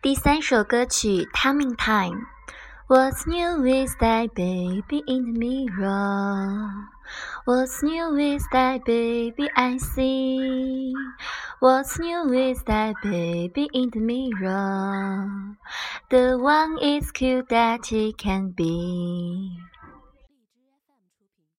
第三首歌曲《Tummy Time》。What's new with that baby in the mirror? What's new with that baby I see? What's new with that baby in the mirror? The one is cute that he can be.